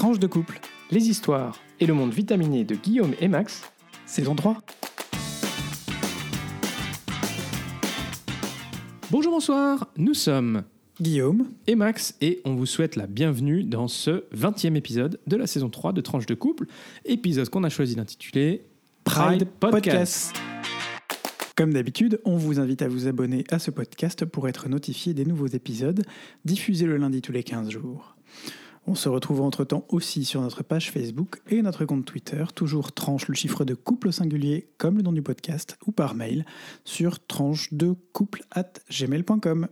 Tranche de couple, les histoires et le monde vitaminé de Guillaume et Max, saison 3. Bonjour, bonsoir, nous sommes Guillaume. et Max et on vous souhaite la bienvenue dans ce 20e épisode de la saison 3 de Tranche de couple, épisode qu'on a choisi d'intituler Pride Podcast. Comme d'habitude, on vous invite à vous abonner à ce podcast pour être notifié des nouveaux épisodes diffusés le lundi tous les 15 jours. On se retrouve entre-temps aussi sur notre page Facebook et notre compte Twitter, toujours tranche le chiffre de couple au singulier comme le nom du podcast ou par mail sur tranche de couple at gmail.com.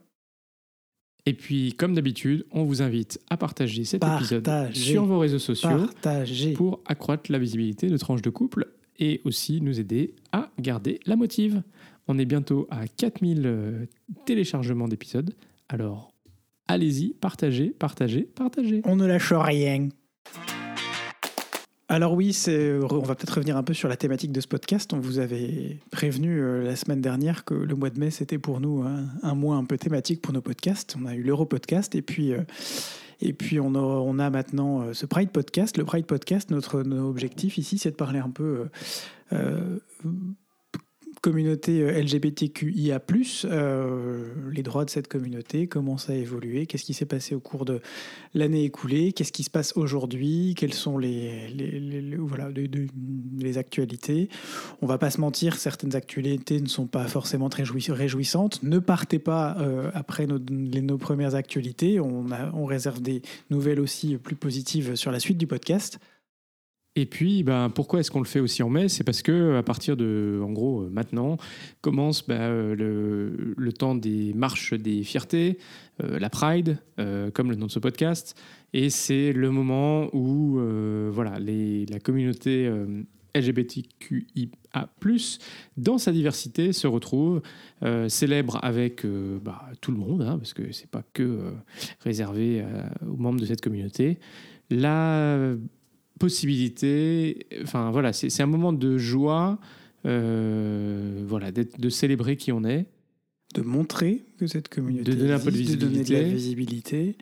Et puis, comme d'habitude, on vous invite à partager cet épisode sur vos réseaux sociaux Partagez. pour accroître la visibilité de Tranche de Couple et aussi nous aider à garder la motive. On est bientôt à 4000 euh, téléchargements d'épisodes, alors allez-y, partagez, partagez, partagez. On ne lâche rien. Alors oui, on va peut-être revenir un peu sur la thématique de ce podcast. On vous avait prévenu euh, la semaine dernière que le mois de mai, c'était pour nous un, mois un peu thématique pour nos podcasts. On a eu l'Euro-podcast et puis, euh, et puis on, a, maintenant euh, ce Pride Podcast. Le Pride Podcast, notre, objectif ici, c'est de parler un peu communauté euh, LGBTQIA+, euh, les droits de cette communauté, comment ça a évolué, qu'est-ce qui s'est passé au cours de l'année écoulée, qu'est-ce qui se passe aujourd'hui, quelles sont les, voilà, les, actualités. On va pas se mentir, certaines actualités ne sont pas forcément très jouis- réjouissantes. Ne partez pas euh, après nos, premières actualités. On réserve des nouvelles aussi plus positives sur la suite du podcast. Et puis, ben, pourquoi est-ce qu'on le fait aussi en mai? C'est parce que à partir de, en gros, euh, maintenant, commence ben, euh, le, le temps des marches des fiertés, euh, la Pride, comme le nom de ce podcast. Et c'est le moment où voilà, la communauté LGBTQIA+, dans sa diversité, se retrouve, célèbre avec bah, tout le monde, hein, parce que c'est pas que réservé aux membres de cette communauté, la possibilité, enfin voilà, c'est un moment de joie, euh, voilà, de célébrer qui on est. de montrer que cette communauté De donner un peu de existe, donner de la visibilité. visibilité,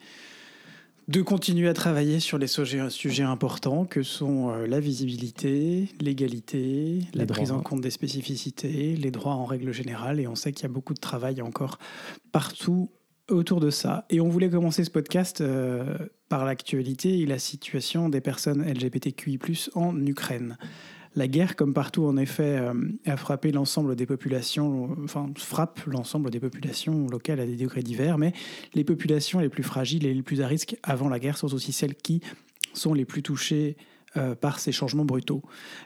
de continuer à travailler sur les sujets, sujets importants que sont euh, la visibilité, l'égalité, la prise en compte des spécificités, les droits en règle générale. Et on sait qu'il y a beaucoup de travail encore partout autour de ça. Et on voulait commencer ce podcast euh, par l'actualité et la situation des personnes LGBTQI+, en Ukraine. La guerre, comme partout en effet, euh, a frappé l'ensemble des populations, enfin frappe l'ensemble des populations locales à des degrés divers, mais les populations les plus fragiles et les plus à risque avant la guerre sont aussi celles qui sont les plus touchées euh, par ces changements brutaux.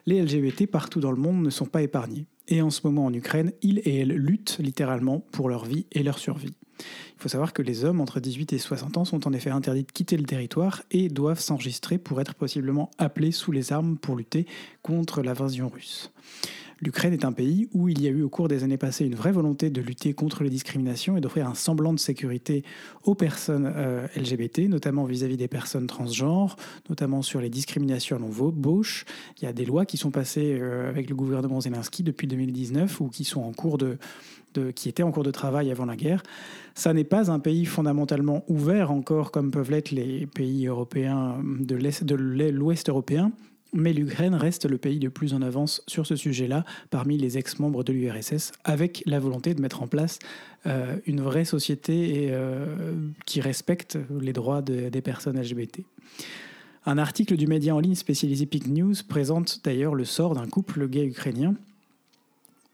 Les LGBT partout dans le monde ne sont pas épargnés. Et en ce moment en Ukraine, ils et elles luttent littéralement pour leur vie et leur survie. Il faut savoir que les hommes entre 18 et 60 ans sont en effet interdits de quitter le territoire et doivent s'enregistrer pour être possiblement appelés sous les armes pour lutter contre l'invasion russe. L'Ukraine est un pays où il y a eu au cours des années passées une vraie volonté de lutter contre les discriminations et d'offrir un semblant de sécurité aux personnes euh, LGBT, notamment vis-à-vis des personnes transgenres, notamment sur les discriminations à l'embauche. Il y a des lois qui sont passées euh, avec le gouvernement Zelensky depuis 2019 ou qui sont en cours de, qui étaient en cours de travail avant la guerre. Ça n'est pas un pays fondamentalement ouvert encore comme peuvent l'être les pays européens de l'Ouest européen. Mais l'Ukraine reste le pays le plus en avance sur ce sujet-là parmi les ex-membres de l'URSS, avec la volonté de mettre en place euh, une vraie société euh, qui respecte les droits de- des personnes LGBT. Un article du média en ligne spécialisé Peak News présente d'ailleurs le sort d'un couple gay ukrainien,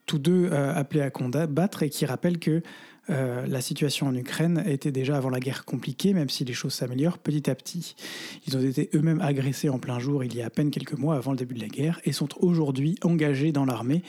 tous deux euh, appelés à combattre et qui rappellent que euh, la situation en Ukraine était déjà avant la guerre compliquée, même si les choses s'améliorent petit à petit. Ils ont été eux-mêmes agressés en plein jour il y a à peine quelques mois avant le début de la guerre et sont aujourd'hui engagés dans l'armée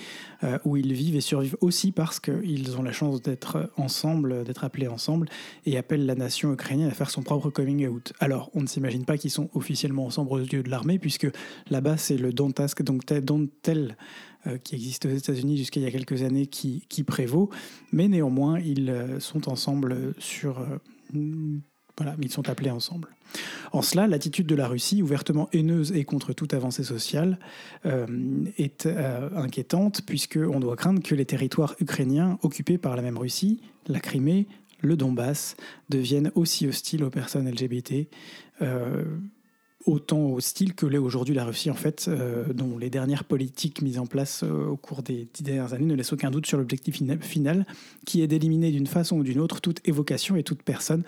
euh, où ils vivent et survivent aussi parce qu'ils ont la chance d'être ensemble, d'être appelés ensemble et appellent la nation ukrainienne à faire son propre coming out. Alors, on ne s'imagine pas qu'ils sont officiellement ensemble aux yeux de l'armée puisque là-bas c'est le Dontask, donc tel, tel euh, qui existe aux États-Unis jusqu'à il y a quelques années qui, qui prévaut, mais néanmoins ils euh, sont ensemble sur euh, voilà, ils sont appelés ensemble. En cela, l'attitude de la Russie, ouvertement haineuse et contre toute avancée sociale, euh, est euh, inquiétante, puisqu'on doit craindre que les territoires ukrainiens occupés par la même Russie, la Crimée, le Donbass, deviennent aussi hostiles aux personnes LGBT. euh, autant hostile que l'est aujourd'hui la Russie, en fait, dont les dernières politiques mises en place au cours des dix dernières années ne laissent aucun doute sur l'objectif final, qui est d'éliminer d'une façon ou d'une autre toute évocation et toute personne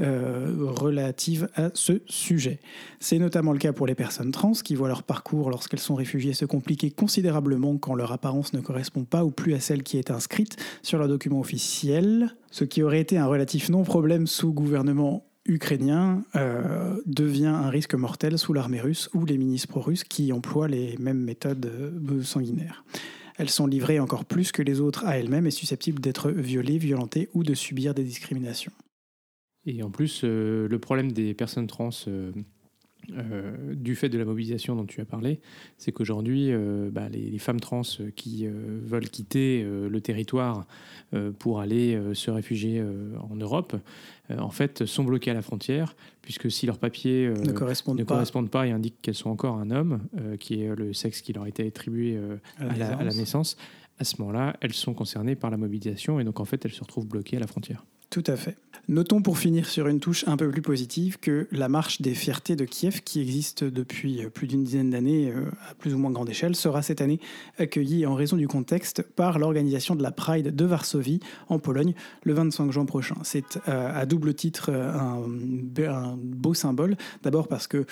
euh, relative à ce sujet. C'est notamment le cas pour les personnes trans qui voient leur parcours lorsqu'elles sont réfugiées se compliquer considérablement quand leur apparence ne correspond pas ou plus à celle qui est inscrite sur leur document officiel, ce qui aurait été un relatif non-problème sous gouvernement ukrainien euh, devient un risque mortel sous l'armée russe ou les ministres pro-russes qui emploient les mêmes méthodes euh, sanguinaires. Elles sont livrées encore plus que les autres à elles-mêmes et susceptibles d'être violées, violentées ou de subir des discriminations. Et en plus, euh, le problème des personnes trans, euh, euh, du fait de la mobilisation dont tu as parlé, c'est qu'aujourd'hui, bah, les, femmes trans qui veulent quitter le territoire pour aller se réfugier en Europe, en fait, sont bloquées à la frontière, puisque si leurs papiers ne, correspondent, ne pas. correspondent, pas. et indiquent qu'elles sont encore un homme, qui est le sexe qui leur a été attribué à la naissance, à ce moment-là, elles sont concernées par la mobilisation, et donc en fait, elles se retrouvent bloquées à la frontière. Tout à fait. Notons pour finir sur une touche un peu plus positive que la marche des fiertés de Kiev, qui existe depuis euh, plus d'une dizaine d'années euh, à plus ou moins grande échelle, sera cette année accueillie en raison du contexte par l'organisation de la Pride de Varsovie en Pologne le 25 juin prochain. C'est euh, à double titre un, beau symbole. D'abord parce que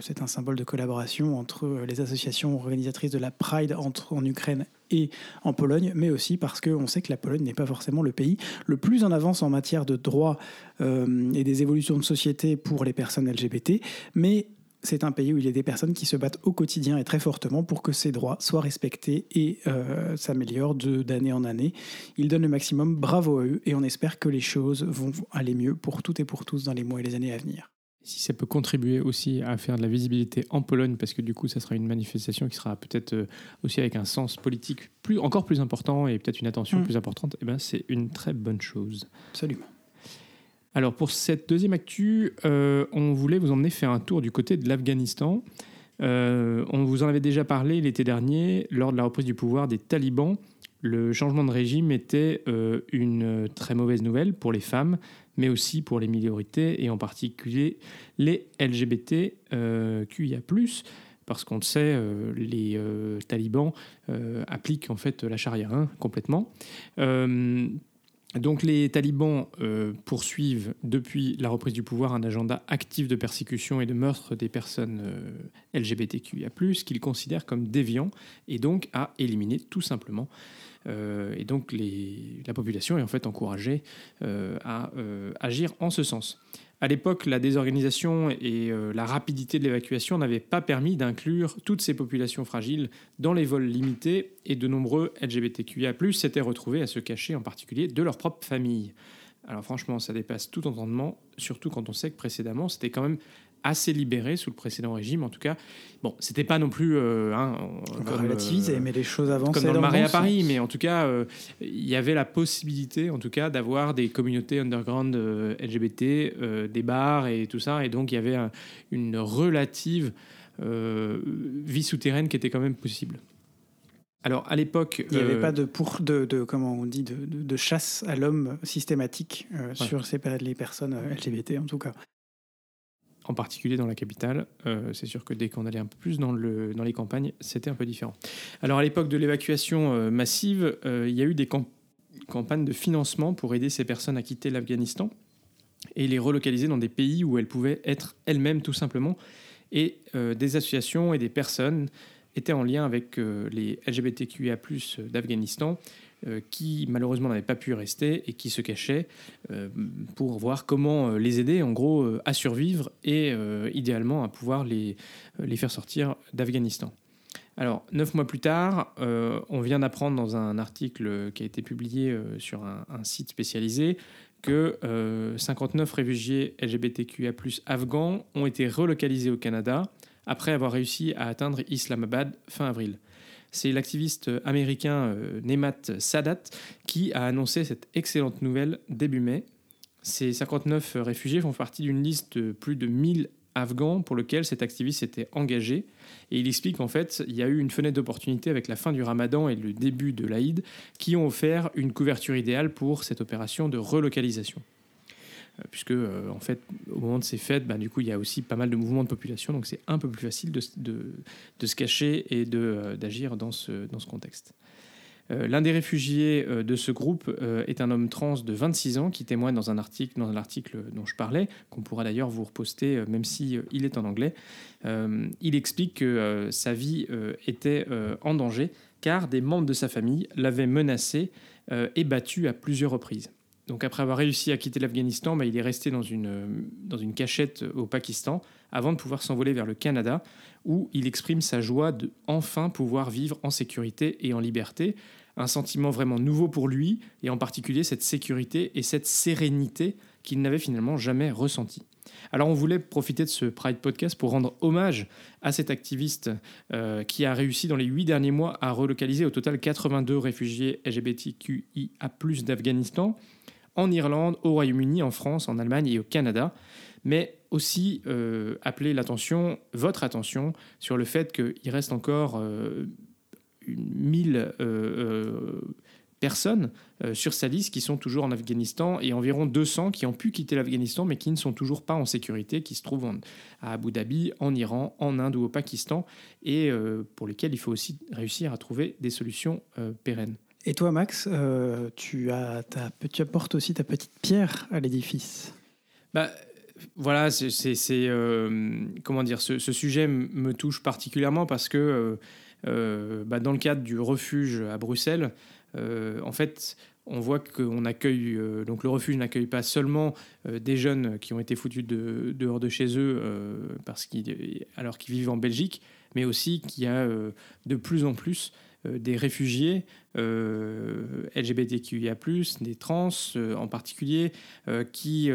c'est un symbole de collaboration entre les associations organisatrices de la Pride en Ukraine et en Pologne, mais aussi parce qu'on sait que la Pologne n'est pas forcément le pays le plus en avance en matière de droits euh, et des évolutions de société pour les personnes LGBT, mais c'est un pays où il y a des personnes qui se battent au quotidien et très fortement pour que ces droits soient respectés et euh, s'améliorent d'année en année. Ils donnent le maximum, bravo à eux, et on espère que les choses vont aller mieux pour toutes et pour tous dans les mois et les années à venir si ça peut contribuer aussi à faire de la visibilité en Pologne, parce que du coup, ça sera une manifestation qui sera peut-être euh, aussi avec un sens politique plus, encore plus important et peut-être une attention mm. plus importante, eh ben, c'est une très bonne chose. Absolument. Alors pour cette deuxième actu, euh, on voulait vous emmener faire un tour du côté de l'Afghanistan. Euh, on vous en avait déjà parlé l'été dernier lors de la reprise du pouvoir des talibans. Le changement de régime était une très mauvaise nouvelle pour les femmes, mais aussi pour les minorités et en particulier les LGBT euh, QIA+, parce qu'on le sait, euh, les euh, talibans appliquent en fait la charia hein, complètement. donc les talibans poursuivent depuis la reprise du pouvoir un agenda actif de persécution et de meurtre des personnes LGBTQIA+, qu'ils considèrent comme déviants et donc à éliminer tout simplement. Euh, et donc la population est en fait encouragée euh, à euh, agir en ce sens. À l'époque, la désorganisation et la rapidité de l'évacuation n'avaient pas permis d'inclure toutes ces populations fragiles dans les vols limités et de nombreux LGBTQIA+ s'étaient retrouvés à se cacher en particulier de leur propre famille. Alors franchement, ça dépasse tout entendement, surtout quand on sait que précédemment, c'était quand même assez libéré sous le précédent régime. En tout cas, bon, c'était pas non plus euh, hein, comme relativiser, euh, mais les choses avançaient comme dans le Marais à Paris. Mais en tout cas, euh, il y avait la possibilité, en tout cas, d'avoir des communautés underground LGBT, des bars et tout ça. Et donc, il y avait une relative vie souterraine qui était quand même possible. Alors à l'époque, il n'y avait pas de pour de, de, comment on dit de, de, chasse à l'homme systématique sur ces, les personnes LGBT en tout cas en particulier dans la capitale. Euh, c'est sûr que dès qu'on allait un peu plus dans, le, dans les campagnes, c'était un peu différent. Alors à l'époque de l'évacuation euh, massive, euh, il y a eu des campagnes de financement pour aider ces personnes à quitter l'Afghanistan et les relocaliser dans des pays où elles pouvaient être elles-mêmes tout simplement. Et des associations et des personnes étaient en lien avec les LGBTQIA d'Afghanistan qui malheureusement n'avaient pas pu rester et qui se cachaient euh, pour voir comment euh, les aider en gros à survivre et idéalement à pouvoir les, les faire sortir d'Afghanistan. Alors, neuf mois plus tard, on vient d'apprendre dans un article qui a été publié sur un, un, site spécialisé que 59 réfugiés LGBTQIA afghans ont été relocalisés au Canada après avoir réussi à atteindre Islamabad fin avril. C'est l'activiste américain euh, Nemat Sadat qui a annoncé cette excellente nouvelle début mai. Ces 59 réfugiés font partie d'une liste de plus de 1000 Afghans pour lequel cet activiste s'était engagé. Et il explique qu'en fait, il y a eu une fenêtre d'opportunité avec la fin du ramadan et le début de l'Aïd qui ont offert une couverture idéale pour cette opération de relocalisation. Puisque en fait, au moment de ces fêtes, bah, du coup, il y a aussi pas mal de mouvements de population, donc c'est un peu plus facile de, se cacher et d'agir dans ce, contexte. Euh, l'un des réfugiés euh, de ce groupe euh, est un homme trans de 26 ans qui témoigne dans un article, dont je parlais, qu'on pourra d'ailleurs vous reposter même si il est en anglais. il explique que sa vie était en danger car des membres de sa famille l'avaient menacé et battu à plusieurs reprises. Donc après avoir réussi à quitter l'Afghanistan, bah, il est resté dans une, dans une cachette au Pakistan avant de pouvoir s'envoler vers le Canada, où il exprime sa joie de enfin pouvoir vivre en sécurité et en liberté, un sentiment vraiment nouveau pour lui, et en particulier cette sécurité et cette sérénité qu'il n'avait finalement jamais ressentie. Alors on voulait profiter de ce Pride Podcast pour rendre hommage à cet activiste euh, qui a réussi dans les huit derniers mois à relocaliser au total 82 réfugiés LGBTQIA d'Afghanistan en Irlande, au Royaume-Uni, en France, en Allemagne et au Canada, mais aussi euh, appeler l'attention, votre attention, sur le fait qu'il reste encore euh, 1000 euh, euh, personnes sur sa liste qui sont toujours en Afghanistan et environ 200 qui ont pu quitter l'Afghanistan mais qui ne sont toujours pas en sécurité, qui se trouvent à Abu Dhabi, en Iran, en Inde ou au Pakistan et pour lesquels il faut aussi réussir à trouver des solutions pérennes. Et toi, Max, tu, as ta, tu apportes aussi ta petite pierre à l'édifice. Bah, voilà, c'est comment dire, ce, sujet me touche particulièrement parce que euh, bah, dans le cadre du refuge à Bruxelles, euh, en fait, on voit qu'on accueille, euh, donc le refuge n'accueille pas seulement des jeunes qui ont été foutus de, dehors de chez eux parce qu'ils, alors qu'ils vivent en Belgique, mais aussi qu'il y a de plus en plus des réfugiés LGBTQIA+, des trans en particulier, qui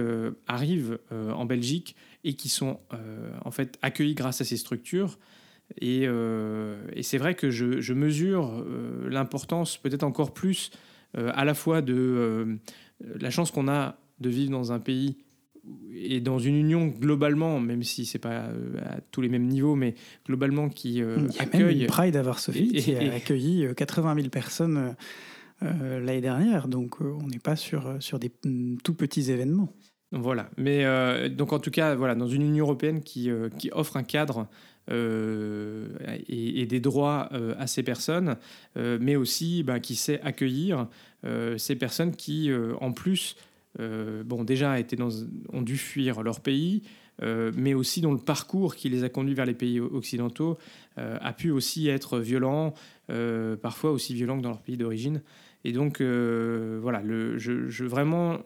arrivent en Belgique et qui sont en fait accueillis grâce à ces structures. Euh, et, c'est vrai que je, mesure euh, l'importance peut-être encore plus euh, à la fois de la chance qu'on a de vivre dans un pays et dans une union globalement, même si c'est pas à tous les mêmes niveaux, mais globalement qui accueille. Même Pride à Varsovie qui a accueilli 80 000 personnes l'année dernière, donc on n'est pas sur, sur des mm, tout petits événements. Voilà, mais donc en tout cas, voilà, dans une Union européenne qui, qui offre un cadre euh, et, des droits euh, à ces personnes, euh, mais aussi ben, qui sait accueillir ces personnes qui, en plus, bon, déjà ont dû fuir leur pays, mais aussi dont le parcours qui les a conduits vers les pays occidentaux a pu aussi être violent, parfois aussi violent que dans leur pays d'origine. Et donc, voilà, je, vraiment,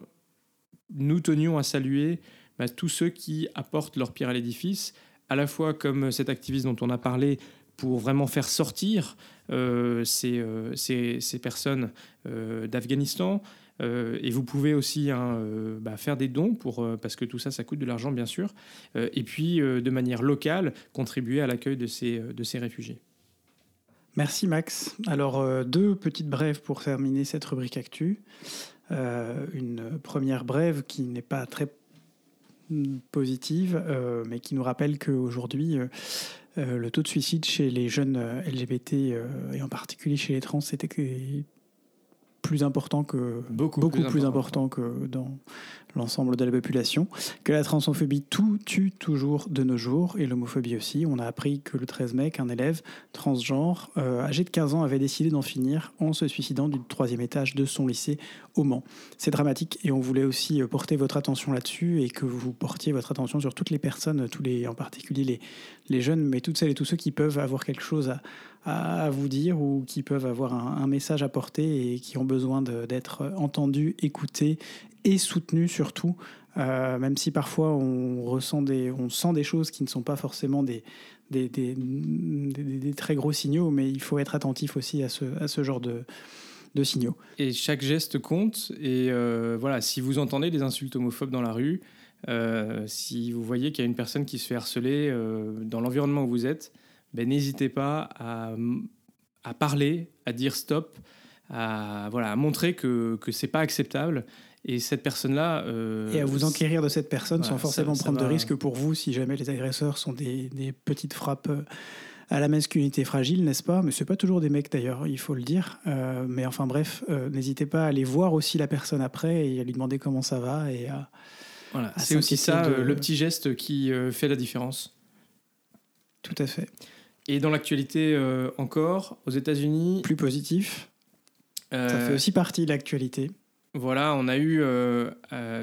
nous tenions à saluer ben, tous ceux qui apportent leur pierre à l'édifice, à la fois comme cet activiste dont on a parlé pour vraiment faire sortir euh, euh, ces, personnes euh, d'Afghanistan. Et vous pouvez aussi hein, bah, faire des dons, pour, parce que tout ça, ça coûte de l'argent, bien sûr. et puis, de manière locale, contribuer à l'accueil de ces, de ces réfugiés. Merci Max. Alors, deux petites brèves pour terminer cette rubrique actu. une première brève qui n'est pas très positive, euh, mais qui nous rappelle qu'aujourd'hui, euh, euh, le taux de suicide chez les jeunes LGBT, et en particulier chez les trans, était plus important que beaucoup, beaucoup plus, important. que dans l'ensemble de la population, que la transphobie tout tue toujours de nos jours et l'homophobie aussi. On a appris que le 13 mai, un élève transgenre âgé de 15 ans avait décidé d'en finir en se suicidant du troisième étage de son lycée au Mans. C'est dramatique et on voulait aussi porter votre attention là-dessus et que vous portiez votre attention sur toutes les personnes, tous les, en particulier les, les jeunes, mais toutes celles et tous ceux qui peuvent avoir quelque chose à, vous dire ou qui peuvent avoir un, message à porter et qui ont besoin d'être entendus, écoutés et soutenus surtout. Euh, même si parfois on ressent des, on sent des choses qui ne sont pas forcément des, des très gros signaux, mais il faut être attentif aussi à ce, à ce genre de, de signaux. Et chaque geste compte. Et euh, voilà, si vous entendez des insultes homophobes dans la rue, euh, si vous voyez qu'il y a une personne qui se fait harceler dans l'environnement où vous êtes, ben, n'hésitez pas à, à, parler, à dire stop, à, voilà, à montrer que, ce n'est pas acceptable. Et cette personne-là. Euh, et à vous enquérir de cette personne sans forcément prendre de risques pour vous si jamais les agresseurs sont des, des, petites frappes euh, à la masculinité fragile, n'est-ce pas? Mais ce pas toujours des mecs d'ailleurs, il faut le dire. Euh, mais enfin bref, n'hésitez pas à aller voir aussi la personne après et à lui demander comment ça va et à, Voilà, c'est aussi ça, de- euh, le petit geste qui euh, fait la différence. Tout à fait. Et dans l'actualité euh, encore, aux États-Unis, Plus positif, ça fait aussi partie de l'actualité. Voilà, on a eu euh,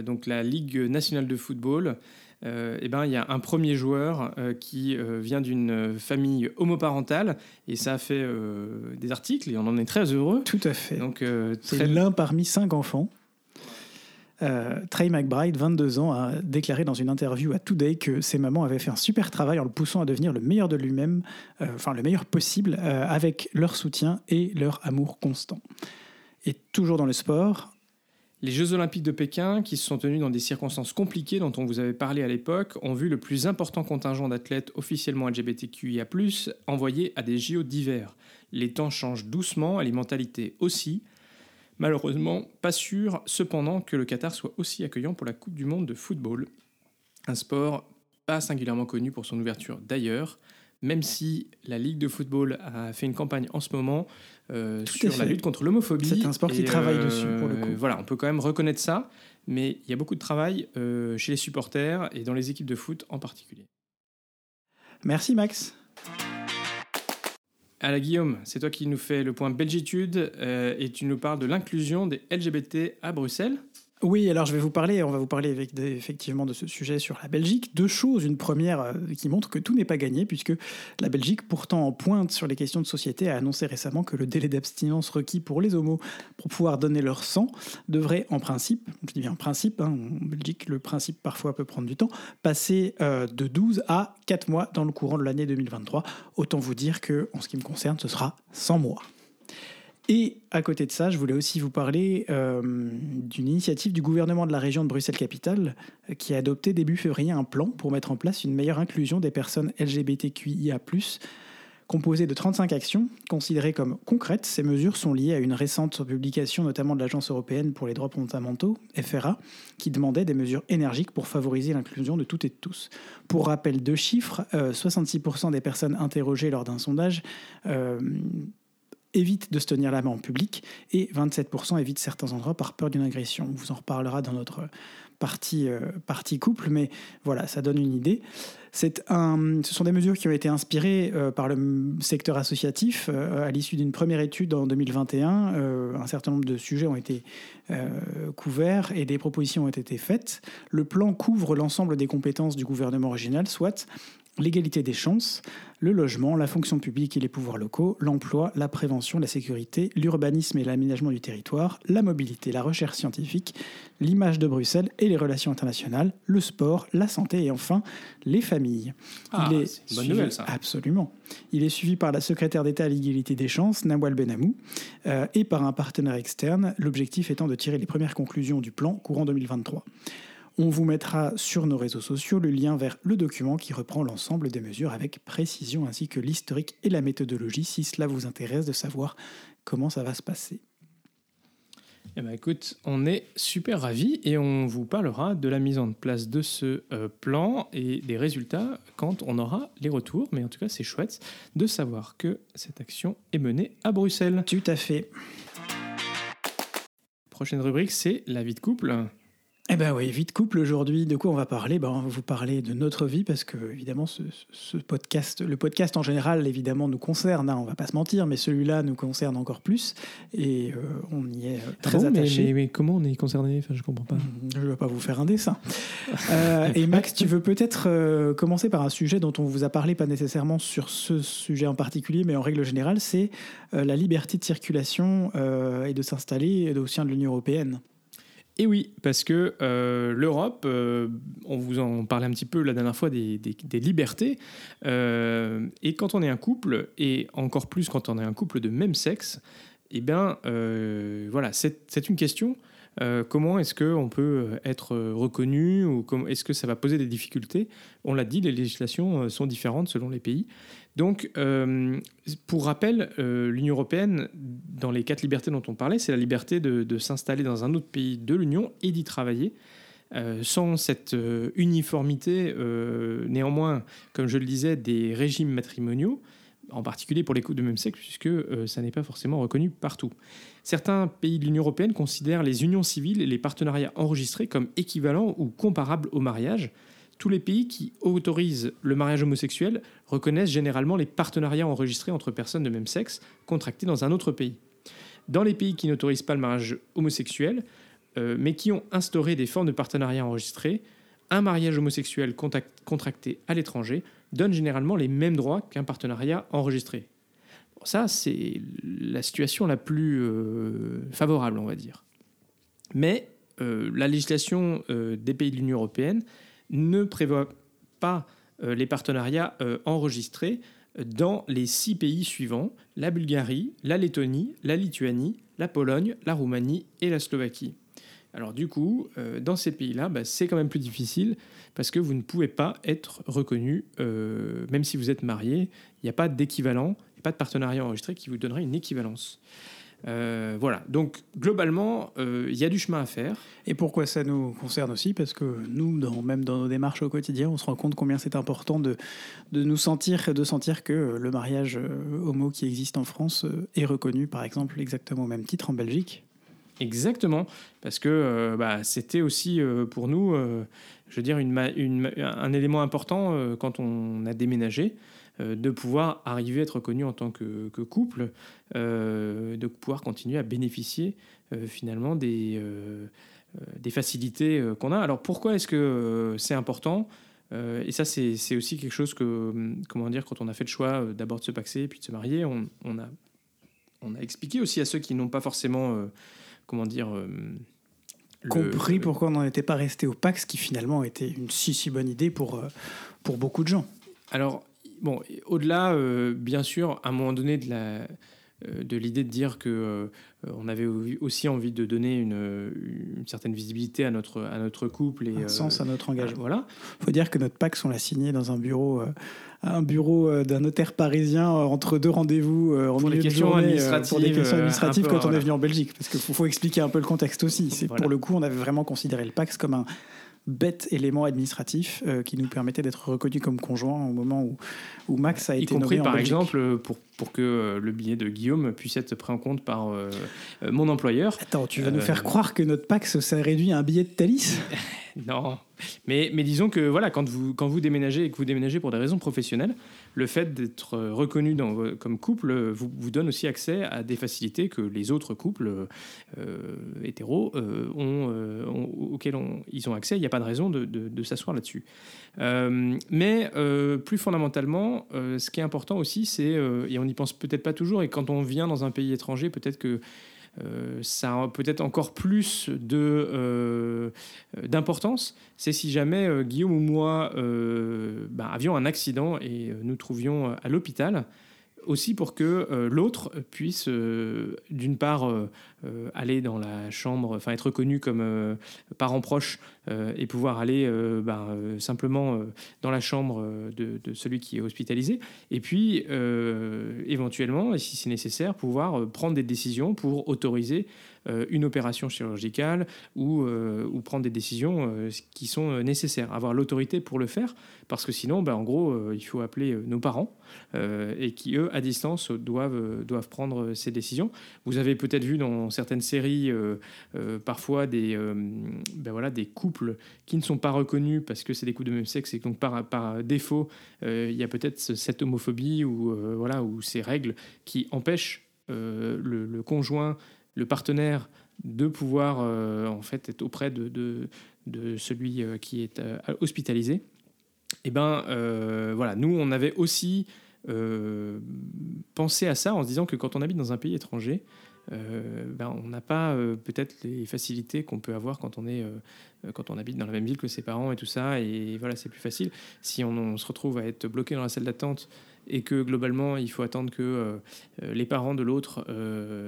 donc la Ligue nationale de football. Eh ben, il y a un premier joueur qui vient d'une famille homoparentale et ça a fait des articles et on en est très heureux. Tout à fait. Donc C'est l'un parmi cinq enfants. Euh, Trey McBride, 22 ans, a déclaré dans une interview à Today que ses mamans avaient fait un super travail en le poussant à devenir le meilleur de lui-même, euh, enfin le meilleur possible, euh, avec leur soutien et leur amour constant. Et toujours dans le sport, Les Jeux Olympiques de Pékin, qui se sont tenus dans des circonstances compliquées dont on vous avait parlé à l'époque, ont vu le plus important contingent d'athlètes officiellement LGBTQIA+, envoyés à des JO d'hiver. Les temps changent doucement et les mentalités aussi. Malheureusement, pas sûr cependant que le Qatar soit aussi accueillant pour la Coupe du Monde de football. Un sport pas singulièrement connu pour son ouverture d'ailleurs, même si la Ligue de football a fait une campagne en ce moment euh, sur la lutte contre l'homophobie. C'est un sport qui travaille dessus, pour le coup. Voilà, on peut quand même reconnaître ça, mais il y a beaucoup de travail euh, chez les supporters et dans les équipes de foot en particulier. merci Max. Ala Guillaume, c'est toi qui nous fais le point Belgitude euh, et tu nous parles de l'inclusion des LGBT à Bruxelles. Oui, alors je vais vous parler, on va vous parler effectivement de ce sujet sur la Belgique. Deux choses. Une première euh, qui montre que tout n'est pas gagné, puisque la Belgique, pourtant en pointe sur les questions de société, a annoncé récemment que le délai d'abstinence requis pour les homos pour pouvoir donner leur sang devrait en principe, je dis bien en principe, hein, en Belgique le principe parfois peut prendre du temps, passer euh, de 12 à 4 mois dans le courant de l'année 2023. Autant vous dire que, en ce qui me concerne, ce sera 100 mois. Et à côté de ça, je voulais aussi vous parler euh, d'une initiative du gouvernement de la région de Bruxelles-Capitale euh, qui a adopté début février un plan pour mettre en place une meilleure inclusion des personnes LGBTQIA+, composé de 35 actions considérées comme concrètes. Ces mesures sont liées à une récente publication notamment de l'Agence européenne pour les droits fondamentaux, FRA, qui demandait des mesures énergiques pour favoriser l'inclusion de toutes et de tous. Pour rappel, deux chiffres, euh, 66% des personnes interrogées lors d'un sondage euh, évitent de se tenir la main en public et 27% évitent certains endroits par peur d'une agression. On vous en reparlera dans notre partie, euh, partie couple, mais voilà, ça donne une idée. Un, ce sont des mesures qui ont été inspirées euh, par le secteur associatif. Euh, à l'issue d'une première étude en 2021, euh, un certain nombre de sujets ont été couverts et des propositions ont été faites. Le plan couvre l'ensemble des compétences du gouvernement régional, soit l'égalité des chances, le logement, la fonction publique et les pouvoirs locaux, l'emploi, la prévention, la sécurité, l'urbanisme et l'aménagement du territoire, la mobilité, la recherche scientifique, l'image de Bruxelles et les relations internationales, le sport, la santé et enfin les familles. Ah, Il est c'est une bonne suivi- nouvelle, ça. Absolument. Il est suivi par la secrétaire d'État à l'égalité des chances, Nawal Benamou, euh, et par un partenaire externe, l'objectif étant de tirer les premières conclusions du plan courant 2023. On vous mettra sur nos réseaux sociaux le lien vers le document qui reprend l'ensemble des mesures avec précision ainsi que l'historique et la méthodologie si cela vous intéresse de savoir comment ça va se passer. Eh ben, écoute, on est super ravis et on vous parlera de la mise en place de ce euh, plan et des résultats quand on aura les retours. Mais en tout cas, c'est chouette de savoir que cette action est menée à Bruxelles. Tout à fait. Prochaine rubrique, c'est la vie de couple. Eh ben oui, vite couple aujourd'hui. De quoi on va parler? Ben, On va vous parler de notre vie parce que évidemment, ce, ce podcast, le podcast en général, évidemment, nous concerne. Hein, on va pas se mentir, mais celui-là nous concerne encore plus et euh, on y est euh, très Ah bon, mais, attaché. mais- mais comment on est concerné? Enfin, je comprends pas. Je ne vais pas vous faire un dessin. Euh, et Max, tu veux peut-être euh, commencer par un sujet dont on vous a parlé, pas nécessairement sur ce sujet en particulier, mais en règle générale, c'est la liberté de circulation et de s'installer au sein de l'Union européenne. Et oui, parce que euh, l'Europe, euh, on vous en parlait un petit peu la dernière fois des, libertés, euh, et quand on est un couple, et encore plus quand on est un couple de même sexe, eh bien, voilà, c'est une question. Euh, comment est-ce qu'on peut être reconnu ou est-ce que ça va poser des difficultés? On l'a dit, les législations euh, sont différentes selon les pays. Donc, euh, pour rappel, euh, l'Union européenne, dans les quatre libertés dont on parlait, c'est la liberté de, s'installer dans un autre pays de l'Union et d'y travailler. Euh, sans cette euh, uniformité, euh, néanmoins, comme je le disais, des régimes matrimoniaux, en particulier pour les couples de même sexe, puisque ça n'est pas forcément reconnu partout. Certains pays de l'Union européenne considèrent les unions civiles et les partenariats enregistrés comme équivalents ou comparables au mariage. Tous les pays qui autorisent le mariage homosexuel reconnaissent généralement les partenariats enregistrés entre personnes de même sexe contractés dans un autre pays. Dans les pays qui n'autorisent pas le mariage homosexuel, euh, mais qui ont instauré des formes de partenariat enregistrés, un mariage homosexuel contracté à l'étranger donne généralement les mêmes droits qu'un partenariat enregistré. Ça, c'est la situation la plus euh, favorable, on va dire. Mais euh, la législation des pays de l'Union européenne ne prévoit pas les partenariats enregistrés dans les six pays suivants, la Bulgarie, la Lettonie, la Lituanie, la Pologne, la Roumanie et la Slovaquie. Alors du coup, euh, dans ces pays-là, bah, c'est quand même plus difficile parce que vous ne pouvez pas être reconnu, euh, même si vous êtes marié, il n'y a pas d'équivalent, a pas de partenariat enregistré qui vous donnerait une équivalence. Euh, voilà, donc globalement, euh, il y a du chemin à faire. Et pourquoi ça nous concerne aussi? Parce que nous, dans, même dans nos démarches au quotidien, on se rend compte combien c'est important de, de nous sentir, de sentir que le mariage euh, homo qui existe en France est reconnu, par exemple, exactement au même titre en Belgique. Exactement, parce que bah, c'était aussi pour nous, je veux dire, une, un élément important quand on a déménagé. Euh, de pouvoir arriver à être reconnu en tant que, couple, euh, de pouvoir continuer à bénéficier euh, finalement des, des facilités qu'on a. Alors pourquoi est-ce que c'est important et ça, c'est aussi quelque chose que, comment dire, quand on a fait le choix d'abord de se paxer puis de se marier, on, a, on a expliqué aussi à ceux qui n'ont pas forcément, comment dire, compris pourquoi on n'en était pas resté au Pax, qui finalement était une si si bonne idée pour, pour beaucoup de gens. Alors, bon, au-delà, euh, bien sûr, à un moment donné de la euh, de l'idée de dire que euh, on avait aussi envie de donner une, certaine visibilité à notre à notre couple et un sens à notre engagement. voilà. Faut dire que notre Pax on l'a signé dans un bureau un bureau d'un notaire parisien entre deux rendez-vous en pour, les questions administratives, pour des questions administratives quand on est venu en Belgique parce qu'il faut, faut, expliquer un peu le contexte aussi. C'est pour le coup on avait vraiment considéré le Pax comme un bête élément administratif euh, qui nous permettait d'être reconnus comme conjoints au moment où, où Max a été y compris, par exemple, pour, pour que euh, le billet de Guillaume puisse être pris en compte par euh, mon employeur. Attends, tu vas nous faire croire que notre Pax, ça réduit à un billet de Thalys? Non, mais, mais disons que voilà, quand vous, quand vous déménagez et que vous déménagez pour des raisons professionnelles, le fait d'être reconnu comme couple vous, vous donne aussi accès à des facilités que les autres couples euh, hétéros euh, ont, auxquels ils ont accès. Il n'y a pas de raison de, s'asseoir là-dessus. Euh, mais plus fondamentalement, ce qui est important aussi, c'est, et on n'y pense peut-être pas toujours, et quand on vient dans un pays étranger, peut-être que euh, ça a peut-être encore plus de, euh, d'importance, c'est si jamais euh, Guillaume ou moi ben, avions un accident et nous trouvions à l'hôpital aussi pour que l'autre puisse, d'une part, aller dans la chambre, enfin être reconnu comme parent proche et pouvoir aller ben, simplement dans la chambre de, celui qui est hospitalisé, et puis éventuellement, si c'est nécessaire, pouvoir prendre des décisions pour autoriser une opération chirurgicale ou, prendre des décisions qui sont nécessaires. Avoir l'autorité pour le faire, parce que sinon, ben, en gros, il faut appeler nos parents et qui, eux, à distance doivent, euh, doivent prendre ces décisions. Vous avez peut-être vu dans certaines séries euh, euh, parfois des, ben voilà, des couples qui ne sont pas reconnus parce que c'est des couples de même sexe et donc par, défaut, il y a peut-être cette homophobie ou, voilà, ou ces règles qui empêchent le, conjoint, le partenaire de pouvoir en fait être auprès de, celui qui est hospitalisé. Et eh ben voilà, nous on avait aussi euh, penser à ça en se disant que quand on habite dans un pays étranger, euh, ben, on n'a pas euh, peut-être les facilités qu'on peut avoir quand on est quand on habite dans la même ville que ses parents et tout ça et voilà c'est plus facile si on, se retrouve à être bloqué dans la salle d'attente et que globalement il faut attendre que les parents de l'autre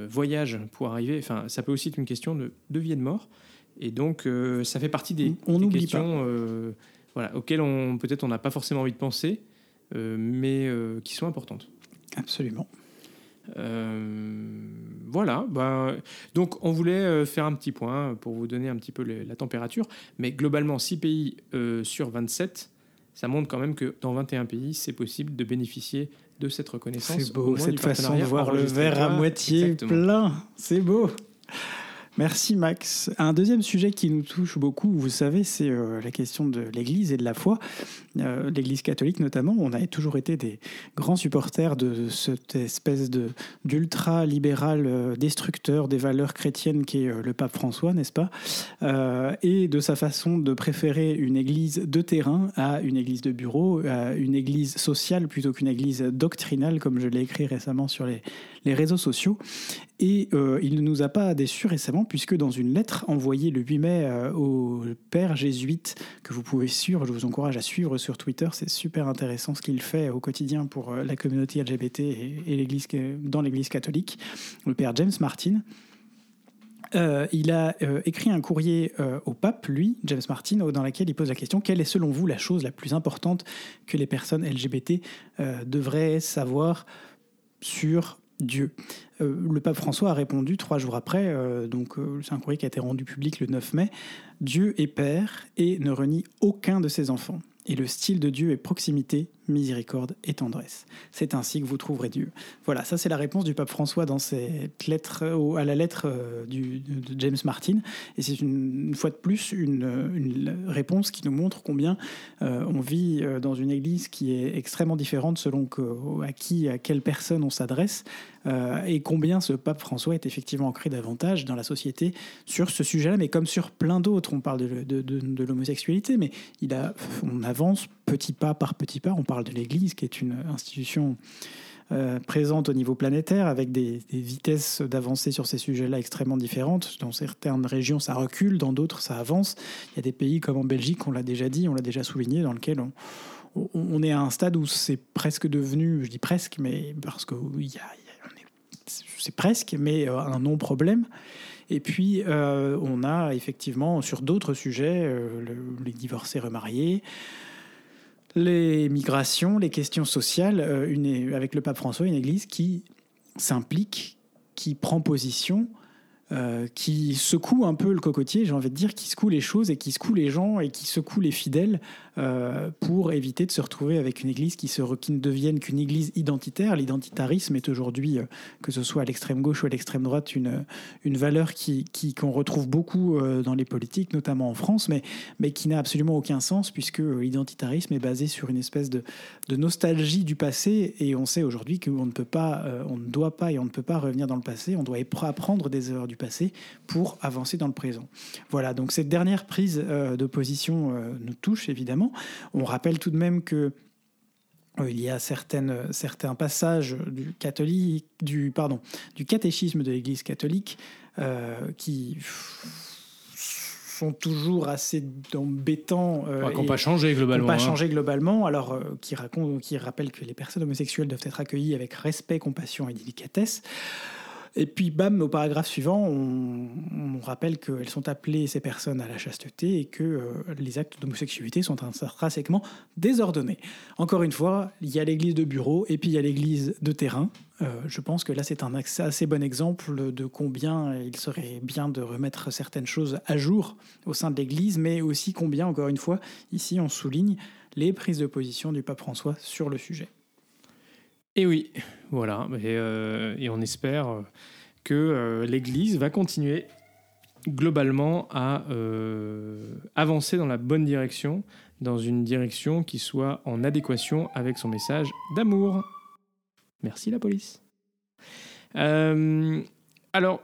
voyagent pour arriver enfin ça peut aussi être une question de, de vie et de mort et donc ça fait partie des, on, questions voilà auxquelles on peut-être on n'a pas forcément envie de penser euh, mais euh, qui sont importantes. Absolument. Euh, voilà. Ben, donc, on voulait faire un petit point pour vous donner un petit peu la température. Mais globalement, 6 pays sur 27, ça montre quand même que dans 21 pays, c'est possible de bénéficier de cette reconnaissance. C'est beau, cette façon de voir le verre à moitié plein. C'est beau. Merci Max. Un deuxième sujet qui nous touche beaucoup, vous savez, c'est euh, la question de l'Église et de la foi. Euh, L'Église catholique notamment, on a toujours été des grands supporters de cette espèce de d'ultra libéral euh, destructeur des valeurs chrétiennes qui est le pape François, n'est-ce pas? Et de sa façon de préférer une Église de terrain à une Église de bureau, à une Église sociale plutôt qu'une Église doctrinale, comme je l'ai écrit récemment sur les réseaux sociaux. Et euh, il ne nous a pas déçus récemment, puisque dans une lettre envoyée le 8 mai euh, au père jésuite, que vous pouvez suivre, je vous encourage à suivre sur Twitter, c'est super intéressant ce qu'il fait au quotidien pour euh, la communauté LGBT et, l'église, dans l'Église catholique, le père James Martin. il a écrit un courrier au pape, lui, James Martin, dans lequel il pose la question quelle est selon vous la chose la plus importante que les personnes LGBT devraient savoir sur Dieu. Euh, le pape François a répondu trois jours après, euh, donc euh, c'est un courrier qui a été rendu public le 9 mai, Dieu est Père et ne renie aucun de ses enfants. Et le style de Dieu est proximité, miséricorde et tendresse. C'est ainsi que vous trouverez Dieu. Voilà, ça c'est la réponse du pape François dans cette lettre, à la lettre euh, du, de James Martin. Et c'est une, fois de plus une, réponse qui nous montre combien euh, on vit euh, dans une église qui est extrêmement différente selon à qui, à quelle personne on s'adresse. et combien ce pape François est effectivement ancré davantage dans la société sur ce sujet-là, mais comme sur plein d'autres. On parle de, de, de l'homosexualité, mais il a, on avance petit pas par petit pas. On parle de l'Église, qui est une institution euh, présente au niveau planétaire, avec des, vitesses d'avancée sur ces sujets-là extrêmement différentes. Dans certaines régions, ça recule, dans d'autres, ça avance. Il y a des pays comme en Belgique, on l'a déjà dit, on l'a déjà souligné, dans lequel on, est à un stade où c'est presque devenu, je dis presque, mais parce que c'est presque, mais euh, un non-problème. Et puis, euh, on a effectivement sur d'autres sujets, les divorcés remariés, les migrations, les questions sociales, euh, avec le pape François, une église qui s'implique, qui prend position euh, qui secoue un peu le cocotier, j'ai envie de dire, qui secoue les choses et qui secoue les gens et qui secoue les fidèles euh, pour éviter de se retrouver avec une église qui, qui ne devienne qu'une église identitaire. L'identitarisme est aujourd'hui, euh, que ce soit à l'extrême gauche ou à l'extrême droite, une, une valeur qui, qu'on retrouve beaucoup dans les politiques, notamment en France, mais, mais qui n'a absolument aucun sens puisque l'identitarisme est basé sur une espèce de, de nostalgie du passé et on sait aujourd'hui qu'on ne peut pas, on ne doit pas et on ne peut pas revenir dans le passé, on doit apprendre des erreurs du passé pour avancer dans le présent. Voilà, donc cette dernière prise euh, de position euh, nous touche évidemment. On rappelle tout de même que euh, il y a certaines, certains passages du, catholique, du, pardon, du catéchisme de l'Église catholique qui sont toujours assez embêtants. Euh, qui n'ont pas changé globalement. pas hein. changé globalement, alors qui, racontent, qui rappellent que les personnes homosexuelles doivent être accueillies avec respect, compassion et délicatesse. Et puis, bam, au paragraphe suivant, on, rappelle qu'elles sont appelées, ces personnes, à la chasteté et que euh, les actes d'homosexualité sont intrinsèquement désordonnés. Encore une fois, il y a l'église de bureau et puis il y a l'église de terrain. Euh, je pense que là, c'est un assez bon exemple de combien il serait bien de remettre certaines choses à jour au sein de l'Église, mais aussi combien, encore une fois, ici, on souligne les prises de position du pape François sur le sujet. Et oui, voilà. Et, euh, on espère que euh, l'Église va continuer globalement à euh, avancer dans la bonne direction, dans une direction qui soit en adéquation avec son message d'amour. Merci la police. alors,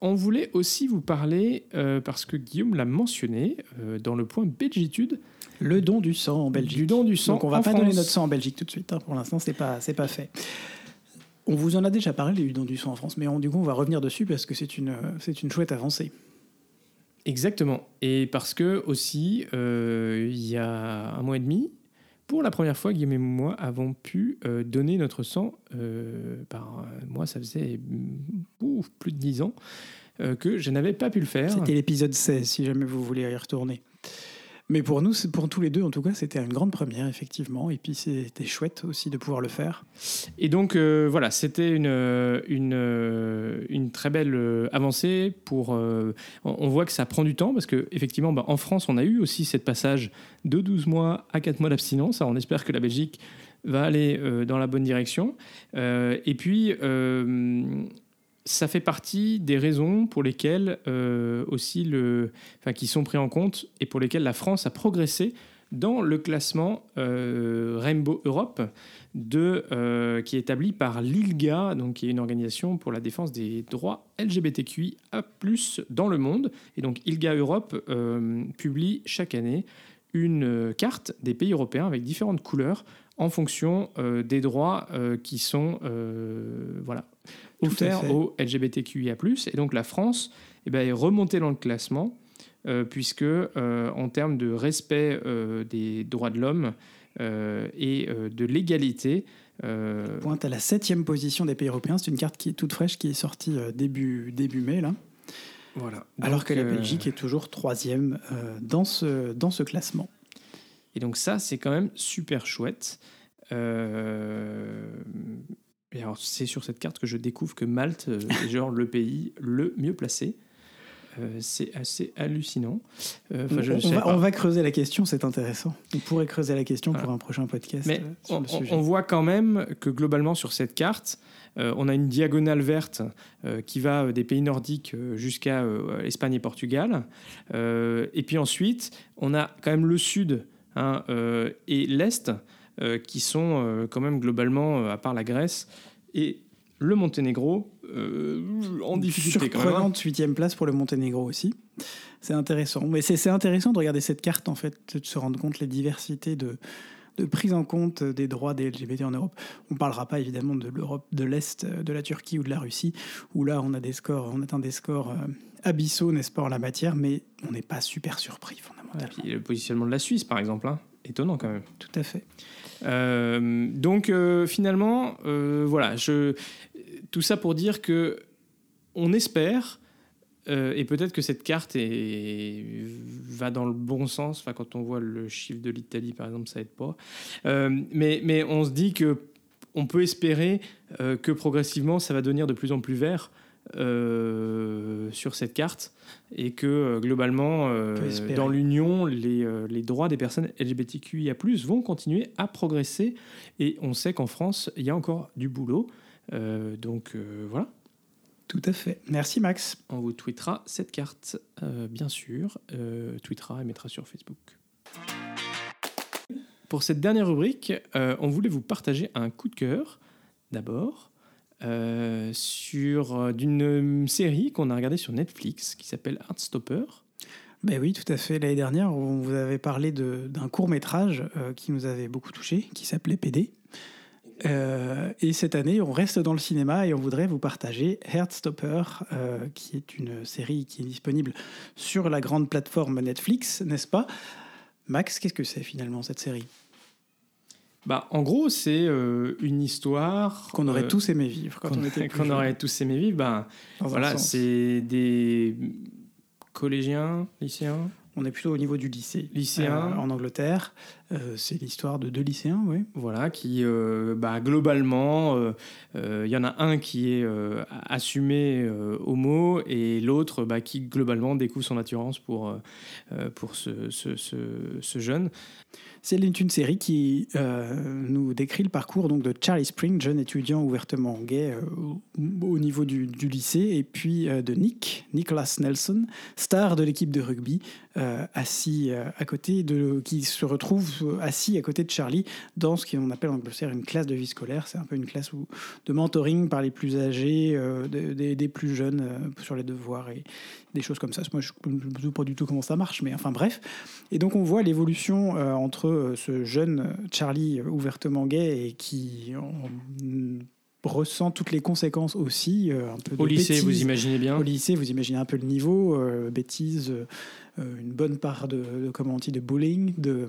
on voulait aussi vous parler, parce que Guillaume l'a mentionné dans le point Belgitude, le don du sang en Belgique. Du don du sang. Donc on va pas donner notre sang en Belgique tout de suite. Hein. Pour l'instant, c'est pas c'est pas fait. On vous en a déjà parlé du don du sang en France, mais du coup on va revenir dessus parce que c'est une c'est une chouette avancée. Exactement. Et parce que aussi euh, il y a un mois et demi, pour la première fois, Guillaume et moi avons pu euh, donner notre sang. Euh, par moi, ça faisait plus de dix ans que je n'avais pas pu le faire. C'était l'épisode 16, si jamais vous voulez y retourner. Mais pour nous, pour tous les deux, en tout cas, c'était une grande première, effectivement. Et puis, c'était chouette aussi de pouvoir le faire. Et donc, euh, voilà, c'était une, très belle euh, avancée. Pour, euh, on voit que ça prend du temps parce qu'effectivement, bah, en France, on a eu aussi cette passage de 12 mois à 4 mois d'abstinence. Alors, on espère que la Belgique va aller dans la bonne direction. et puis, ça fait partie des raisons pour lesquelles aussi le, enfin, qui sont pris en compte et pour lesquelles la France a progressé dans le classement Rainbow Europe de, euh, qui est établi par l'ILGA, donc qui est une organisation pour la défense des droits LGBTQIA+ dans le monde. Et donc ILGA Europe euh, publie chaque année une carte des pays européens avec différentes couleurs en fonction euh, des droits qui sont voilà, offerts aux LGBTQIA+. Et donc la France eh ben, est remontée dans le classement puisque en termes de respect des droits de l'homme, euh, et euh, de l'égalité. Euh, Pointe à la septième position des pays européens. C'est une carte qui est toute fraîche, qui est sortie début, début mai. Là. Voilà. Alors que la Belgique est toujours troisième dans, ce, dans ce classement. Et donc ça, c'est quand même super chouette. Et alors, c'est sur cette carte que je découvre que Malte est genre le pays le mieux placé. Euh, c'est assez hallucinant. Euh, on, va, creuser la question, c'est intéressant. On pourrait creuser la question pour un prochain podcast. Mais euh, on, voit quand même que globalement sur cette carte, on a une diagonale verte qui va des pays nordiques jusqu'à Espagne et Portugal. et puis ensuite, on a quand même le sud hein, et l'est qui sont quand même globalement, à part la Grèce, et le Monténégro euh, en difficulté. Hein. huitième place pour le Monténégro aussi. C'est intéressant. Mais c'est intéressant de regarder cette carte, en fait, de se rendre compte les diversités de, de prise en compte des droits des LGBT en Europe. On ne parlera pas évidemment de l'Europe de l'Est, de la Turquie ou de la Russie, où là on a des scores, on atteint des scores euh, abyssaux, n'est-ce pas, en la matière, mais on n'est pas super surpris fondamentalement. le positionnement de la Suisse, par exemple, hein. étonnant quand même. Tout à fait. Euh, donc finalement, voilà, je, tout ça pour dire que on espère, euh, et peut-être que cette carte va dans le bon sens. Quand on voit le chiffre de l'Italie, par exemple, ça aide pas. Euh, mais, on se dit que on peut espérer euh, que progressivement, ça va devenir de plus en plus vert. Sur cette carte et que globalement dans l'Union les, les, droits des personnes LGBTQIA+ vont continuer à progresser et on sait qu'en France il y a encore du boulot euh, donc euh, voilà. Tout à fait. Merci Max. On vous tweetera cette carte, euh, bien sûr. tweetera et mettra sur Facebook. Pour cette dernière rubrique, on voulait vous partager un coup de cœur, d'abord, sur d'une série qu'on a regardée sur Netflix qui s'appelle Heartstopper. Ben oui, tout à fait. L'année dernière, on vous avait parlé d'un court métrage qui nous avait beaucoup touché, qui s'appelait PD. Euh, et cette année, on reste dans le cinéma et on voudrait vous partager Heartstopper, euh, qui est une série qui est disponible sur la grande plateforme Netflix, n'est-ce pas? Max, qu'est-ce que c'est finalement cette série? Bah, en gros, c'est euh, une histoire qu'on aurait tous aimé vivre quand on, était qu'on aurait tous aimé vivre. Ben, voilà, c'est des collégiens, lycéens. On est plutôt au niveau du lycée. Lycéen. en Angleterre. Euh, c'est l'histoire de deux lycéens, oui. Voilà, qui, euh, bah, globalement, euh, il y en a un qui est assumé homo et l'autre bah, qui, globalement, découvre son attirance pour, pour ce, ce, ce, jeune. C'est une série qui nous décrit le parcours donc, de Charlie Spring, jeune étudiant ouvertement gay au niveau du, du, lycée, et puis de Nick, Nicholas Nelson, star de l'équipe de rugby, assis à côté de, qui se retrouve assis à côté de Charlie dans ce qu'on appelle en Angleterre une classe de vie scolaire. C'est un peu une classe où, de mentoring par les plus âgés, euh, des, plus jeunes euh, sur les devoirs et des choses comme ça. Moi, je ne sais pas du tout comment ça marche, mais enfin bref. Et donc on voit l'évolution euh, entre ce jeune Charlie ouvertement gay et qui ressent toutes les conséquences aussi. un peu Au lycée, vous imaginez bien. Au lycée, vous imaginez un peu le niveau, bêtises, une bonne part de, de, comment on dit, de bullying, de euh,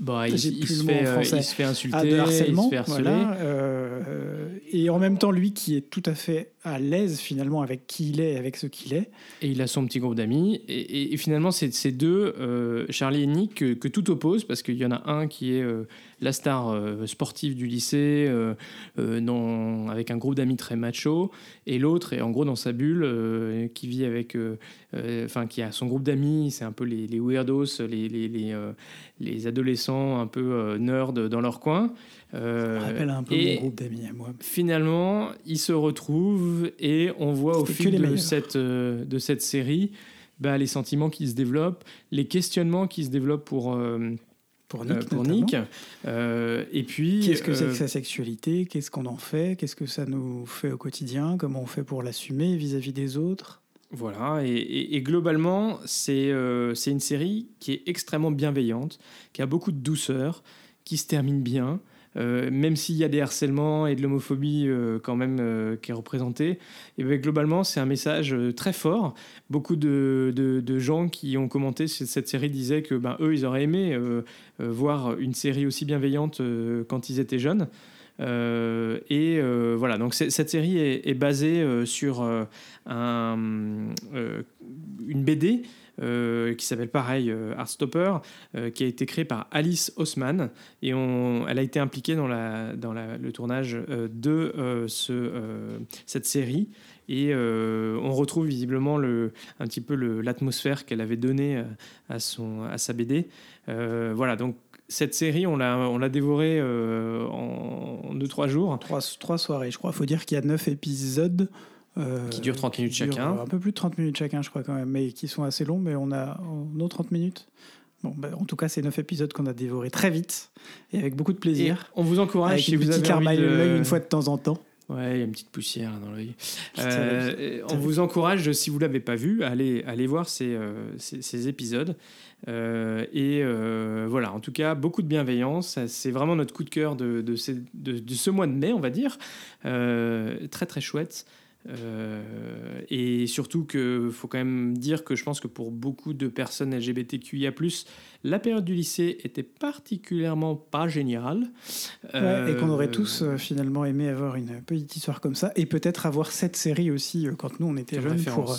bah, il, se fait, euh, il, se fait, insulter, ah, harcèlement, il se fait harceler. Euh, et en même temps, lui qui est tout à fait à l'aise finalement avec qui il est, avec ce qu'il est. Et il a son petit groupe d'amis. Et, finalement, c'est ces deux, euh, Charlie et Nick, que, tout oppose, parce qu'il y en a un qui est euh, la star euh, sportive du lycée, non, avec un groupe d'amis très macho, et l'autre est en gros dans sa bulle, qui vit avec, enfin, qui a son groupe d'amis, c'est un peu les, weirdos, les, les, les adolescents un peu nerds dans leur coin. Euh, Ça rappelle un peu mon groupe d'amis à moi. Finalement, ils se retrouvent et on voit au fil de cette, euh, de cette série bah, les sentiments qui se développent, les questionnements qui se développent pour. Euh, pour Nick, pour Nick. et puis, qu'est-ce que c'est que sa sexualité? Qu'est-ce qu'on en fait? Qu'est-ce que ça nous fait au quotidien? Comment on fait pour l'assumer vis-à-vis des autres? Voilà, et, et globalement, c'est une série qui est extrêmement bienveillante, qui a beaucoup de douceur, qui se termine bien, euh, même s'il y a des harcèlements et de l'homophobie euh, quand même euh, qui est représentée, et ben, globalement c'est un message très fort. Beaucoup de, gens qui ont commenté cette série disaient que ben, eux ils auraient aimé voir une série aussi bienveillante quand ils étaient jeunes. et voilà, donc cette série est, basée sur un, une BD euh, qui s'appelle pareil euh, Heartstopper, euh, qui a été créé par Alice Haussmann. Et elle a été impliquée dans, le tournage de ce, cette série. Et on retrouve visiblement le, un petit peu l'atmosphère qu'elle avait donnée à, son, à sa BD. voilà, donc cette série, on l'a, dévorée en 2-3 jours. Trois, trois soirées, je crois. Il faut dire qu'il y a 9 épisodes. Euh, qui durent 30 minutes chacun. Un peu plus de 30 minutes chacun, je crois quand même, mais qui sont assez longs, mais on a nos 30 minutes. Bon, ben, en tout cas, c'est 9 épisodes qu'on a dévorés très vite et avec beaucoup de plaisir. on vous encourage avec si vous avez envie de... l'œil une fois de temps en temps. Ouais, il y a une petite poussière dans l'œil. Euh, on vous encourage, si vous ne l'avez pas vu, à aller, aller voir ces, euh, ces, épisodes. et voilà, en tout cas, beaucoup de bienveillance. C'est vraiment notre coup de cœur de, de, de, de, ce mois de mai, on va dire. très, très chouette. Euh, et surtout qu'il faut quand même dire que je pense que pour beaucoup de personnes LGBTQIA, la période du lycée était particulièrement pas géniale. et qu'on aurait euh, tous euh, finalement aimé avoir une petite histoire comme ça. Et peut-être avoir cette série aussi quand nous on était jeunes pour,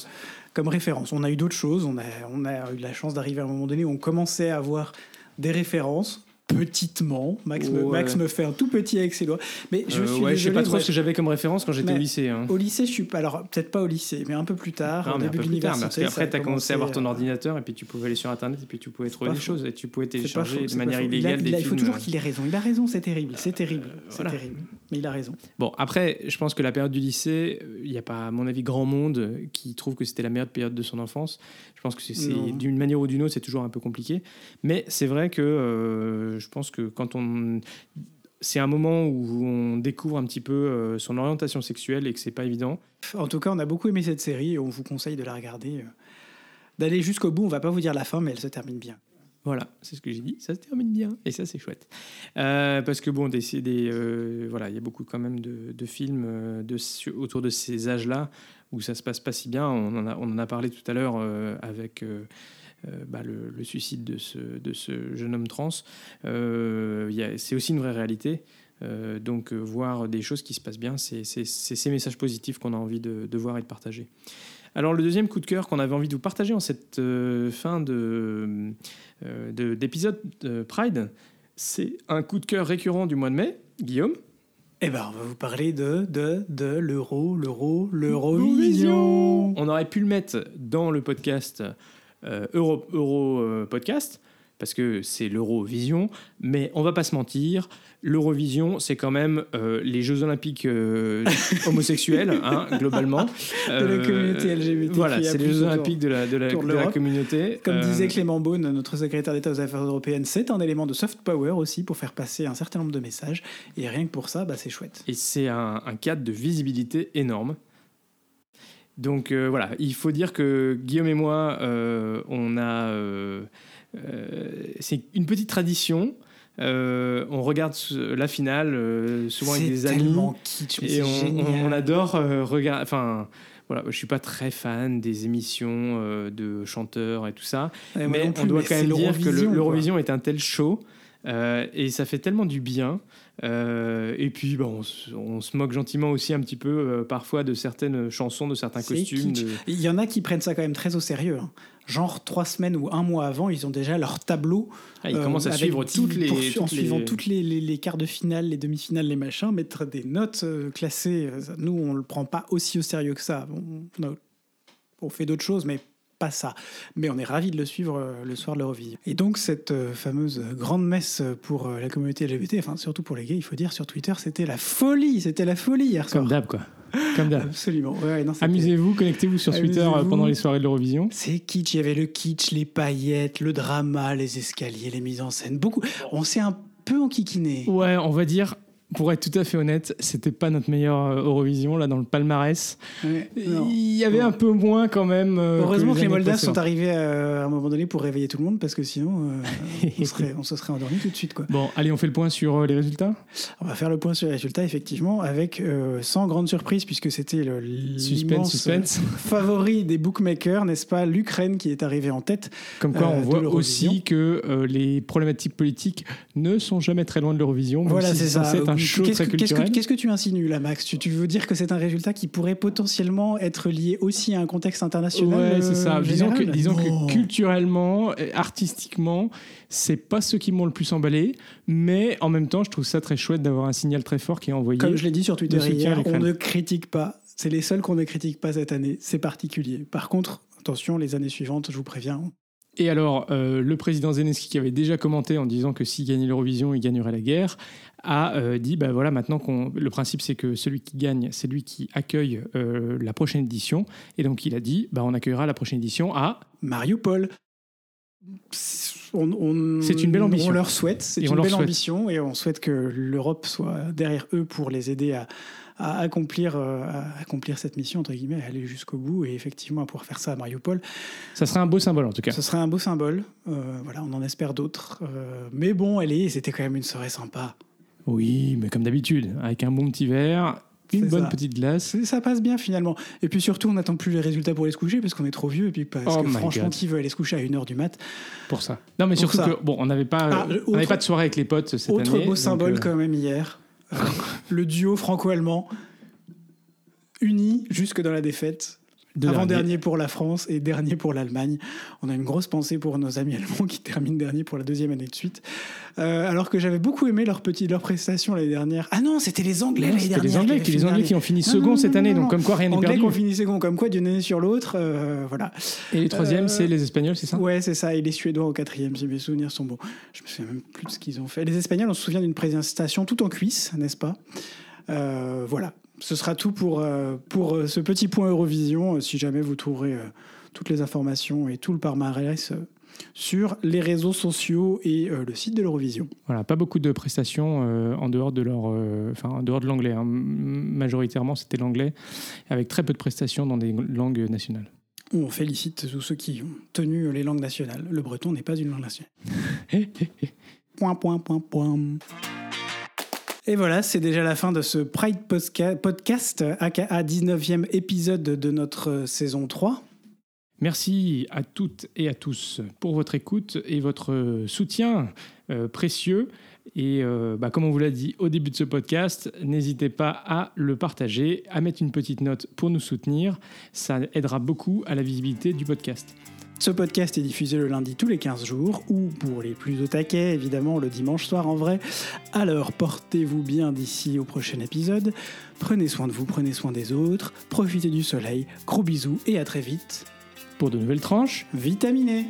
comme référence. On a eu d'autres choses. On a, on a eu la chance d'arriver à un moment donné où on commençait à avoir des références petitement. Max, me, Max me fait un tout petit avec ses doigts. Mais je euh, suis sais pas trop ce que j'avais comme référence quand j'étais au lycée. Hein. Au lycée, je suis pas. Alors, peut-être pas au lycée, mais un peu plus tard, au début de l'université. Après, tu as commencé à avoir ton ordinateur et puis tu pouvais aller sur Internet et puis tu pouvais trouver des choses et tu pouvais télécharger de manière illégale il, des il faut toujours qu'il ait raison. Il a raison, c'est terrible. C'est terrible. C'est terrible. Mais il a raison. Bon, après, je pense que la période du lycée, il n'y a pas, à mon avis, grand monde qui trouve que c'était la meilleure période de son enfance. Je pense que c'est d'une manière ou d'une autre, c'est toujours un peu compliqué. Mais c'est vrai que euh, je pense que quand on c'est un moment où on découvre un petit peu euh, son orientation sexuelle et que c'est pas évident. En tout cas, on a beaucoup aimé cette série et on vous conseille de la regarder, euh, d'aller jusqu'au bout. On va pas vous dire la fin, mais elle se termine bien. Voilà, c'est ce que j'ai dit. Ça se termine bien et ça c'est chouette. Euh, parce que bon, des, voilà, il y a beaucoup quand même de, films de, autour de ces âges-là où ça se passe pas si bien. On en a, on en a parlé tout à l'heure avec bah, le, suicide de ce, de ce, jeune homme trans, euh, c'est aussi une vraie réalité. Euh, donc voir des choses qui se passent bien, c'est ces messages positifs qu'on a envie de, voir et de partager. Alors le deuxième coup de cœur qu'on avait envie de vous partager en cette fin de d'épisode de, Pride, c'est un coup de cœur récurrent du mois de mai. Guillaume? Eh ben, on va vous parler de, de, de l'euro, l'euro, l'Eurovision. On aurait pu le mettre dans le podcast euh, Euro, Euro euh, Podcast, parce que c'est l'Eurovision, mais on va pas se mentir, l'Eurovision, c'est quand même euh, les Jeux Olympiques homosexuels, hein, globalement. de la communauté LGBT. Voilà, c'est les Jeux Olympiques de la, de la, de la communauté. Comme disait Clément Beaune, notre secrétaire d'État aux Affaires européennes, c'est un élément de soft power aussi pour faire passer un certain nombre de messages. Et rien que pour ça, bah, c'est chouette. Et c'est un, un cadre de visibilité énorme. Donc euh, voilà, il faut dire que Guillaume et moi, euh, on a. Euh, c'est une petite tradition. on regarde la finale souvent avec des amis kitsch, et on, adore regarder. Enfin, voilà, je suis pas très fan des émissions de chanteurs et tout ça, mais on doit quand même dire que l'Eurovision est un tel show et ça fait tellement du bien. Euh, et puis, bon, on, se- on se moque gentiment aussi un petit peu euh, parfois de certaines chansons, de certains costumes. de- Il y en a qui prennent ça quand même très au sérieux. hein. Genre trois semaines ou un mois avant, ils ont déjà leur tableau. Ah, ils euh, commencent à avec suivre toutes les. en les- suivant toutes les, les- les quarts de finale, les demi-finales, les machins, mettre des notes euh, classées. Euh, Nous, on le prend pas aussi au sérieux que ça. On fait d'autres choses, mais pas ça. Mais on est ravis de le suivre euh, le soir de l'Eurovision. Et donc, cette euh, fameuse grande messe pour euh, la communauté LGBT, enfin surtout pour les gays, il faut dire sur Twitter, c'était la folie. C'était la folie hier soir. Comme d'hab, quoi. Comme d'hab. Absolument. Ouais, Amusez-vous, connectez-vous sur Twitter pendant les soirées de l'Eurovision. C'est kitsch, il y avait le kitsch, les paillettes, le drama, les escaliers, les mises en scène. Beaucoup. On s'est un peu enquiquiné. Ouais, on va dire, pour être tout à fait honnête, c'était pas notre meilleure euh, Eurovision là dans le palmarès. Ouais. Il y avait un peu moins quand même. euh, Heureusement que les Moldaves sont arrivés euh, à un moment donné pour réveiller tout le monde parce que sinon euh, on, serait- on se serait endormi tout de suite. Quoi. Bon, allez, on fait le point sur euh, les résultats. On va faire le point sur les résultats effectivement avec sans grande surprise puisque c'était le Suspense, suspense. favori des bookmakers, n'est-ce pas, l'Ukraine qui est arrivé en tête. Comme quoi, on voit aussi que les problématiques politiques ne sont jamais très loin de l'Eurovision. Voilà, si c'est ça. Qu'est-ce que- tu insinues là, Max? Tu, tu veux dire que c'est un résultat qui pourrait potentiellement être lié aussi à un contexte international Ouais, euh, c'est ça. Disons que, disons que culturellement, euh, artistiquement, c'est pas ceux qui m'ont le plus emballé, mais en même temps, je trouve ça très chouette d'avoir un signal très fort qui est envoyé. Comme je l'ai dit sur Twitter hier, on ne critique pas. C'est les seuls qu'on ne critique pas cette année. C'est particulier. Par contre, attention, les années suivantes, je vous préviens. Et alors, euh, le président Zelensky, qui avait déjà commenté en disant que s'il gagnait l'Eurovision, il gagnerait la guerre, a euh, dit bah voilà, maintenant qu'on. Le principe, c'est que celui qui gagne, c'est lui qui accueille euh, la prochaine édition. Et donc, il a dit bah, on accueillera la prochaine édition à. Mariupol. On- on- C'est une belle ambition. On leur souhaite, c'est une belle souhaite. ambition et on souhaite que l'Europe soit derrière eux pour les aider à, à accomplir, euh, à accomplir cette mission, entre guillemets, à aller jusqu'au bout et effectivement à pouvoir faire ça à Mariupol. Ça serait un beau symbole, en tout cas. Ce serait un beau symbole. Euh, voilà, on en espère d'autres. Euh, mais bon, allez, c'était quand même une soirée sympa. Oui, mais comme d'habitude, avec un bon petit verre, une bonne ça. petite glace. Ça passe bien finalement. Et puis surtout, on n'attend plus les résultats pour aller se coucher parce qu'on est trop vieux. Et puis parce Oh que franchement, God. qui veut aller se coucher à 1h du mat? Pour ça. Non, mais Pour surtout ça. que, bon, on n'avait pas, Ah, on autre- pas de soirée avec les potes cette Autre année. beau donc, symbole euh, quand même hier. Le duo franco-allemand uni jusque dans la défaite. De Avant-dernier pour la France et dernier pour l'Allemagne. On a une grosse pensée pour nos amis allemands qui terminent dernier pour la deuxième année de suite. Euh, alors que j'avais beaucoup aimé leur, petit, leur prestation l'année dernière. Ah non, c'était les Anglais l'année dernière. les Anglais, qui, les Anglais qui ont fini Non, second non, cette année, donc comme quoi rien n'est Anglais perdu. qui ont fini second, comme quoi d'une année sur l'autre. euh, voilà. Et les troisièmes, Euh, c'est les Espagnols, c'est ça? Ouais, c'est ça. Et les Suédois au quatrième, si mes souvenirs sont bons. Je me souviens même plus de ce qu'ils ont fait. Les Espagnols, on se souvient d'une présentation tout en cuisse, n'est-ce pas? Euh, Voilà. Ce sera tout pour, euh, pour euh, ce petit point Eurovision. Euh, Si jamais vous trouverez toutes les informations et tout le palmarès euh, sur les réseaux sociaux et euh, le site de l'Eurovision. Voilà, pas beaucoup de prestations euh, en dehors de leur, euh, enfin en dehors de l'anglais. hein. Majoritairement, c'était l'anglais, avec très peu de prestations dans des langues nationales. On félicite tous ceux qui ont tenu les langues nationales. Le breton n'est pas une langue nationale. Point, point, point, point. Et voilà, c'est déjà la fin de ce Pride Podcast, aka 19e épisode de notre euh, saison 3. Merci à toutes et à tous pour votre écoute et votre soutien euh, précieux. Et euh, bah, comme on vous l'a dit au début de ce podcast, n'hésitez pas à le partager, à mettre une petite note pour nous soutenir. Ça aidera beaucoup à la visibilité du podcast. Ce podcast est diffusé le lundi tous les 15 jours, ou pour les plus au taquet, évidemment, le dimanche soir en vrai. Alors portez-vous bien d'ici au prochain épisode. Prenez soin de vous, prenez soin des autres, profitez du soleil. Gros bisous et à très vite. Pour de nouvelles tranches, Vitaminé